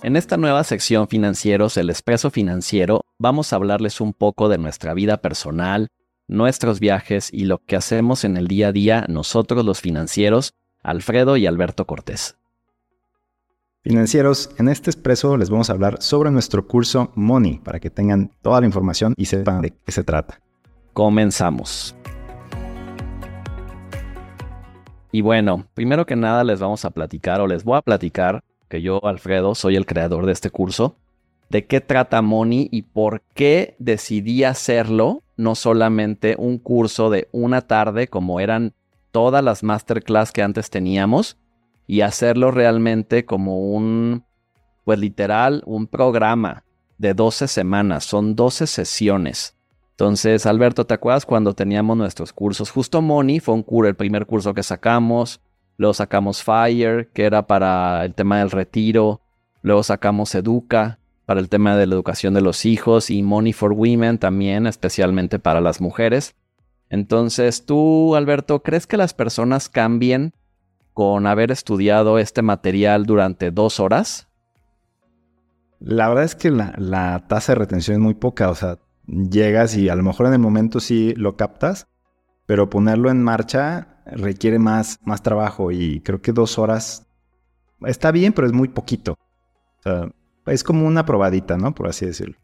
En esta nueva sección financieros, el expreso financiero, vamos a hablarles un poco de nuestra vida personal, nuestros viajes y lo que hacemos en el día a día nosotros los financieros, Alfredo y Alberto Cortés. Financieros, en este expreso les vamos a hablar sobre nuestro curso Money para que tengan toda la información y sepan de qué se trata. Comenzamos. Y bueno, primero que nada les vamos a platicar o les voy a platicar que yo, Alfredo, soy el creador de este curso, de qué trata Money y por qué decidí hacerlo, no solamente un curso de una tarde como eran todas las masterclass que antes teníamos, y hacerlo realmente como un, pues literal, un programa de 12 semanas, son 12 sesiones. Entonces, Alberto, ¿te acuerdas cuando teníamos nuestros cursos? Justo Money fue un curso, el primer curso que sacamos, Luego sacamos Fire, que era para el tema del retiro. Luego sacamos Educa, para el tema de la educación de los hijos. Y Money for Women también, especialmente para las mujeres. Entonces, tú, Alberto, ¿crees que las personas cambien con haber estudiado este material durante dos horas? La verdad es que la, la tasa de retención es muy poca. O sea, llegas y a lo mejor en el momento sí lo captas, pero ponerlo en marcha requiere más, más trabajo y creo que dos horas está bien, pero es muy poquito. Es como una probadita, ¿no? Por así decirlo.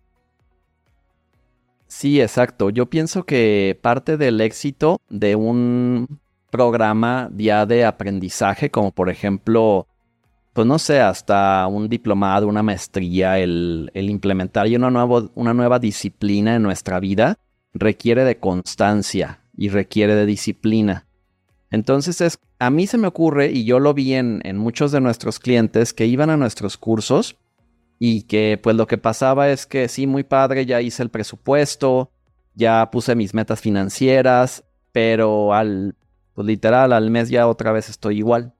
Sí, exacto. Yo pienso que parte del éxito de un programa ya de aprendizaje, como por ejemplo, pues no sé, hasta un diplomado, una maestría, el, el implementar una, nuevo, una nueva disciplina en nuestra vida, requiere de constancia y requiere de disciplina. Entonces es, a mí se me ocurre, y yo lo vi en, en muchos de nuestros clientes que iban a nuestros cursos y que pues lo que pasaba es que sí, muy padre, ya hice el presupuesto, ya puse mis metas financieras, pero al, pues literal, al mes ya otra vez estoy igual.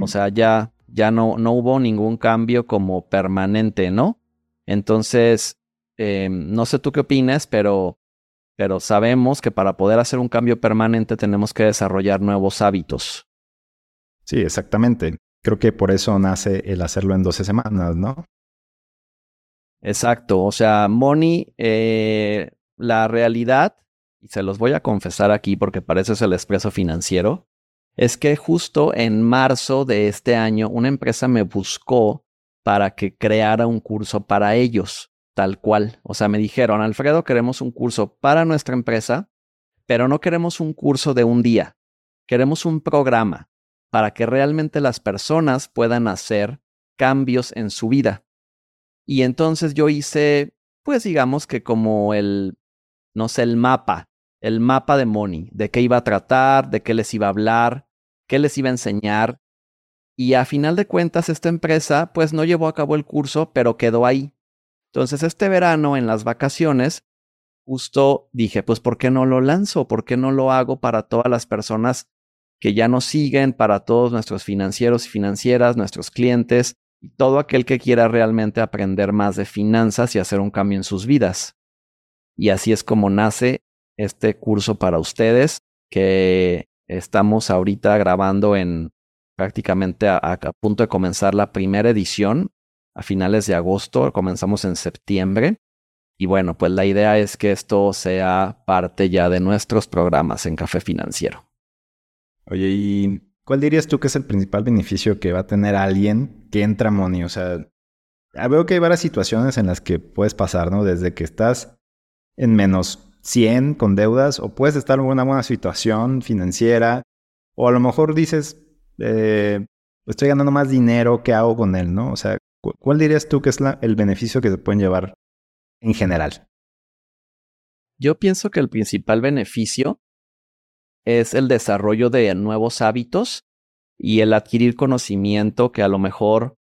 O sea, ya, ya no, no hubo ningún cambio como permanente, ¿no? Entonces, em, no sé tú qué opinas, pero pero sabemos que para poder hacer un cambio permanente tenemos que desarrollar nuevos hábitos. Sí, exactamente. Creo que por eso nace el hacerlo en 12 semanas, ¿no? Exacto. O sea, Moni, eh, la realidad, y se los voy a confesar aquí porque parece el expreso financiero, es que justo en marzo de este año una empresa me buscó para que creara un curso para ellos tal cual. O sea, me dijeron, Alfredo, queremos un curso para nuestra empresa, pero no queremos un curso de un día. Queremos un programa para que realmente las personas puedan hacer cambios en su vida. Y entonces yo hice, pues digamos que como el, no sé, el mapa, el mapa de Money, de qué iba a tratar, de qué les iba a hablar, qué les iba a enseñar. Y a final de cuentas, esta empresa, pues no llevó a cabo el curso, pero quedó ahí. Entonces, este verano, en las vacaciones, justo dije, pues, ¿por qué no lo lanzo? ¿Por qué no lo hago para todas las personas que ya nos siguen, para todos nuestros financieros y financieras, nuestros clientes y todo aquel que quiera realmente aprender más de finanzas y hacer un cambio en sus vidas? Y así es como nace este curso para ustedes que estamos ahorita grabando en prácticamente a, a punto de comenzar la primera edición a finales de agosto, comenzamos en septiembre. Y bueno, pues la idea es que esto sea parte ya de nuestros programas en Café Financiero. Oye, ¿y cuál dirías tú que es el principal beneficio que va a tener alguien que entra a Money? O sea, veo que hay varias situaciones en las que puedes pasar, ¿no? Desde que estás en menos 100 con deudas o puedes estar en una buena situación financiera o a lo mejor dices, eh, estoy ganando más dinero, ¿qué hago con él, no? O sea, ¿Cuál dirías tú que es el beneficio que se pueden llevar en general? Yo pienso que el principal beneficio es el desarrollo de nuevos hábitos y el adquirir conocimiento que a lo mejor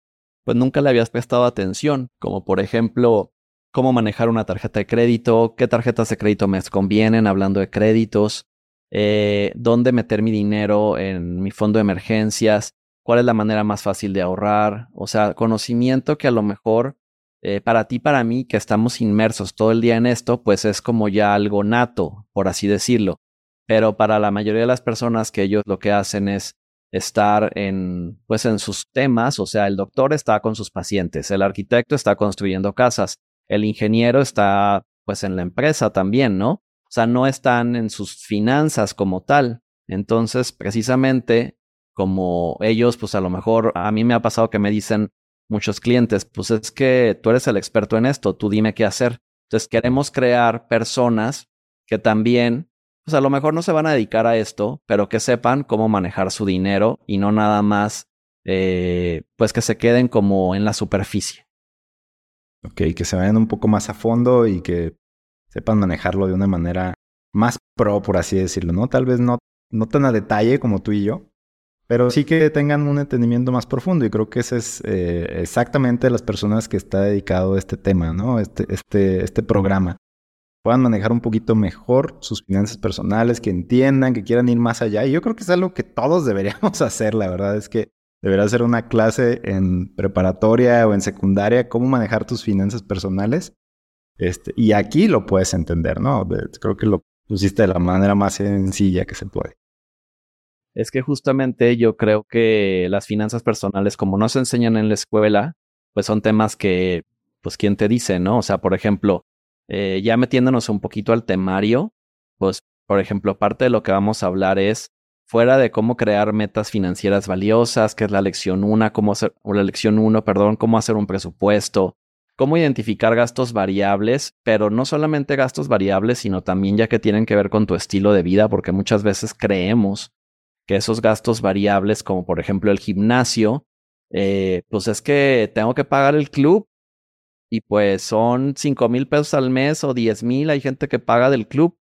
pues nunca le habías prestado atención, como por ejemplo cómo manejar una tarjeta de crédito, qué tarjetas de crédito me convienen hablando de créditos, eh, dónde meter mi dinero en mi fondo de emergencias, cuál es la manera más fácil de ahorrar, o sea, conocimiento que a lo mejor eh, para ti, para mí, que estamos inmersos todo el día en esto, pues es como ya algo nato, por así decirlo. Pero para la mayoría de las personas que ellos lo que hacen es estar en, pues en sus temas, o sea, el doctor está con sus pacientes, el arquitecto está construyendo casas, el ingeniero está pues en la empresa también, ¿no? O sea, no están en sus finanzas como tal. Entonces, precisamente, como ellos, pues a lo mejor a mí me ha pasado que me dicen muchos clientes, pues es que tú eres el experto en esto, tú dime qué hacer. Entonces, queremos crear personas que también pues a lo mejor no se van a dedicar a esto, pero que sepan cómo manejar su dinero y no nada más, eh, pues que se queden como en la superficie. Ok, que se vayan un poco más a fondo y que sepan manejarlo de una manera más pro, por así decirlo, ¿no? Tal vez no, no tan a detalle como tú y yo, pero sí que tengan un entendimiento más profundo y creo que ese es eh, exactamente las personas que está dedicado a este tema, ¿no? Este, este, este programa puedan manejar un poquito mejor sus finanzas personales, que entiendan, que quieran ir más allá. Y yo creo que es algo que todos deberíamos hacer, la verdad es que debería ser una clase en preparatoria o en secundaria, cómo manejar tus finanzas personales. Este, y aquí lo puedes entender, ¿no? Creo que lo pusiste de la manera más sencilla que se puede. Es que justamente yo creo que las finanzas personales, como no se enseñan en la escuela, pues son temas que, pues, ¿quién te dice, no? O sea, por ejemplo, eh, ya metiéndonos un poquito al temario, pues, por ejemplo, parte de lo que vamos a hablar es fuera de cómo crear metas financieras valiosas, que es la lección 1, cómo hacer, o la lección 1, perdón, cómo hacer un presupuesto, cómo identificar gastos variables, pero no solamente gastos variables, sino también ya que tienen que ver con tu estilo de vida, porque muchas veces creemos que esos gastos variables, como por ejemplo el gimnasio, eh, pues es que tengo que pagar el club y pues son 5 mil pesos al mes o 10 mil, hay gente que paga del club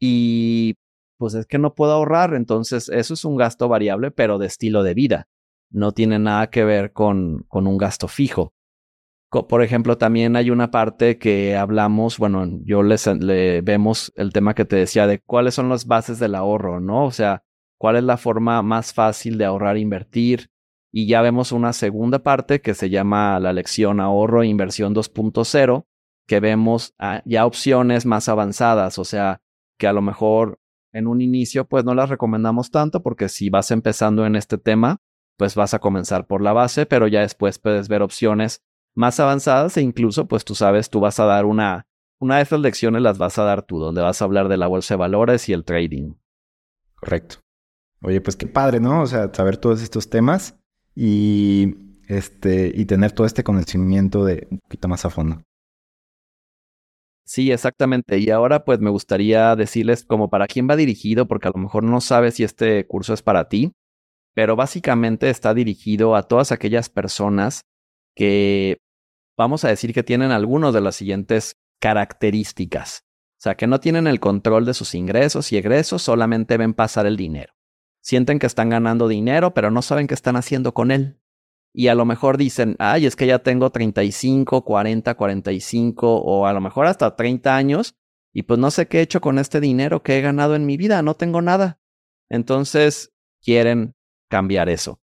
y pues es que no puedo ahorrar, entonces eso es un gasto variable, pero de estilo de vida, no tiene nada que ver con, con un gasto fijo. Por ejemplo, también hay una parte que hablamos, bueno, yo les le vemos el tema que te decía de cuáles son las bases del ahorro, ¿no? O sea, cuál es la forma más fácil de ahorrar e invertir, y ya vemos una segunda parte que se llama la lección ahorro e inversión 2.0, que vemos ah, ya opciones más avanzadas, o sea, que a lo mejor en un inicio pues no las recomendamos tanto porque si vas empezando en este tema, pues vas a comenzar por la base, pero ya después puedes ver opciones más avanzadas e incluso pues tú sabes, tú vas a dar una, una de esas lecciones las vas a dar tú, donde vas a hablar de la bolsa de valores y el trading. Correcto. Oye, pues qué padre, ¿no? O sea, saber todos estos temas y, este, y tener todo este conocimiento de un poquito más a fondo. Sí, exactamente. Y ahora pues me gustaría decirles como para quién va dirigido, porque a lo mejor no sabes si este curso es para ti, pero básicamente está dirigido a todas aquellas personas que vamos a decir que tienen algunas de las siguientes características. O sea, que no tienen el control de sus ingresos y egresos, solamente ven pasar el dinero sienten que están ganando dinero, pero no saben qué están haciendo con él. Y a lo mejor dicen, ay, es que ya tengo 35, 40, 45 o a lo mejor hasta 30 años y pues no sé qué he hecho con este dinero que he ganado en mi vida, no tengo nada. Entonces quieren cambiar eso.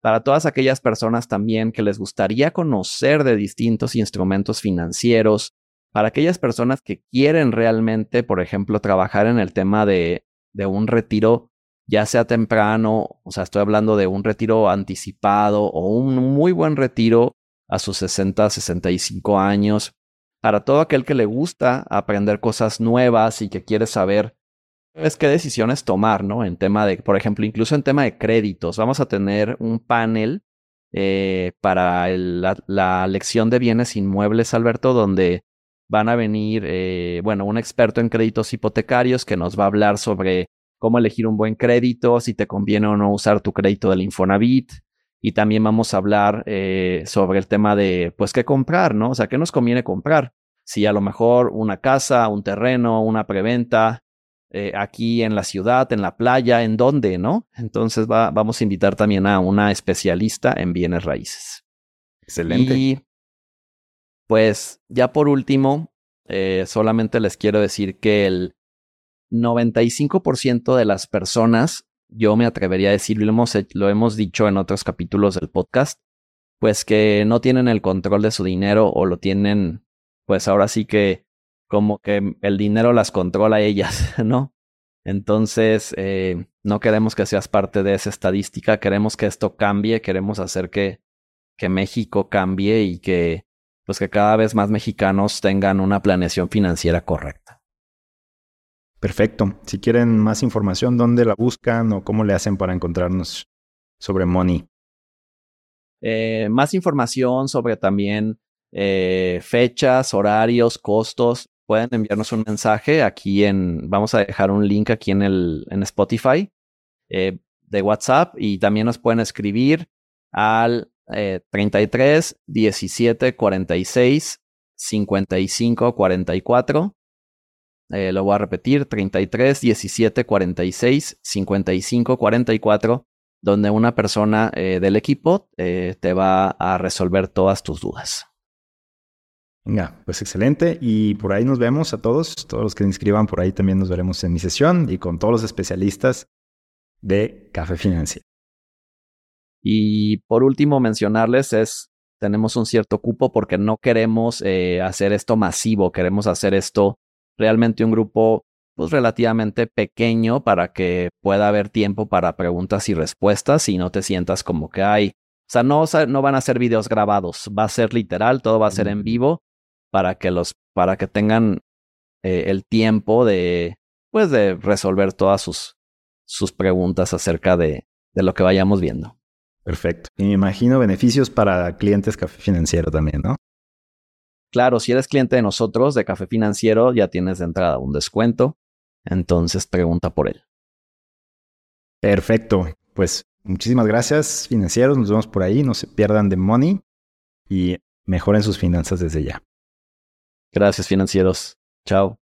Para todas aquellas personas también que les gustaría conocer de distintos instrumentos financieros, para aquellas personas que quieren realmente, por ejemplo, trabajar en el tema de, de un retiro ya sea temprano, o sea, estoy hablando de un retiro anticipado o un muy buen retiro a sus 60, 65 años. Para todo aquel que le gusta aprender cosas nuevas y que quiere saber es qué decisiones tomar, ¿no? En tema de, por ejemplo, incluso en tema de créditos. Vamos a tener un panel eh, para la, lección de bienes inmuebles, Alberto, donde van a venir, eh, bueno, un experto en créditos hipotecarios que nos va a hablar sobre cómo elegir un buen crédito, si te conviene o no usar tu crédito del Infonavit. Y también vamos a hablar eh, sobre el tema de, pues, qué comprar, ¿no? O sea, qué nos conviene comprar. Si a lo mejor una casa, un terreno, una preventa, eh, aquí en la ciudad, en la playa, en dónde, ¿no? Entonces vamos a invitar también a una especialista en bienes raíces. Excelente. Y pues ya por último, eh, solamente les quiero decir que el 95% de las personas, yo me atrevería a decir, lo hemos, dicho en otros capítulos del podcast, pues que no tienen el control de su dinero o lo tienen, pues ahora sí que como que el dinero las controla ellas, ¿no? Entonces, eh, no queremos que seas parte de esa estadística, queremos que esto cambie, queremos hacer que, que México cambie y que, pues que cada vez más mexicanos tengan una planeación financiera correcta. Perfecto. Si quieren más información, ¿dónde la buscan o cómo le hacen para encontrarnos sobre Money? Eh, más información sobre también eh, fechas, horarios, costos, pueden enviarnos un mensaje aquí en, vamos a dejar un link aquí en, el, en Spotify eh, de WhatsApp y también nos pueden escribir al 33 17 46 55 44. Lo voy a repetir, 33 17 46 55 44, donde una persona eh, del equipo eh, te va a resolver todas tus dudas. Venga, pues excelente. Y por ahí nos vemos a todos, todos los que se inscriban por ahí también nos veremos en mi sesión y con todos los especialistas de Café Financiero. Y por último, mencionarles es, tenemos un cierto cupo porque no queremos eh, hacer esto masivo, queremos hacer esto realmente un grupo pues relativamente pequeño para que pueda haber tiempo para preguntas y respuestas y no te sientas como que hay, o sea, no, no van a ser videos grabados, va a ser literal, todo va a ser en mm. vivo para que los, para que tengan eh, el tiempo de, pues de resolver todas sus, sus preguntas acerca de, de lo que vayamos viendo. Perfecto. Y me imagino beneficios para clientes Café Financiero también, ¿no? Claro, si eres cliente de nosotros, de Café Financiero, ya tienes de entrada un descuento. Entonces pregunta por él. Perfecto. Pues muchísimas gracias, financieros. Nos vemos por ahí. No se pierdan de money y mejoren sus finanzas desde ya. Gracias, financieros. Chao.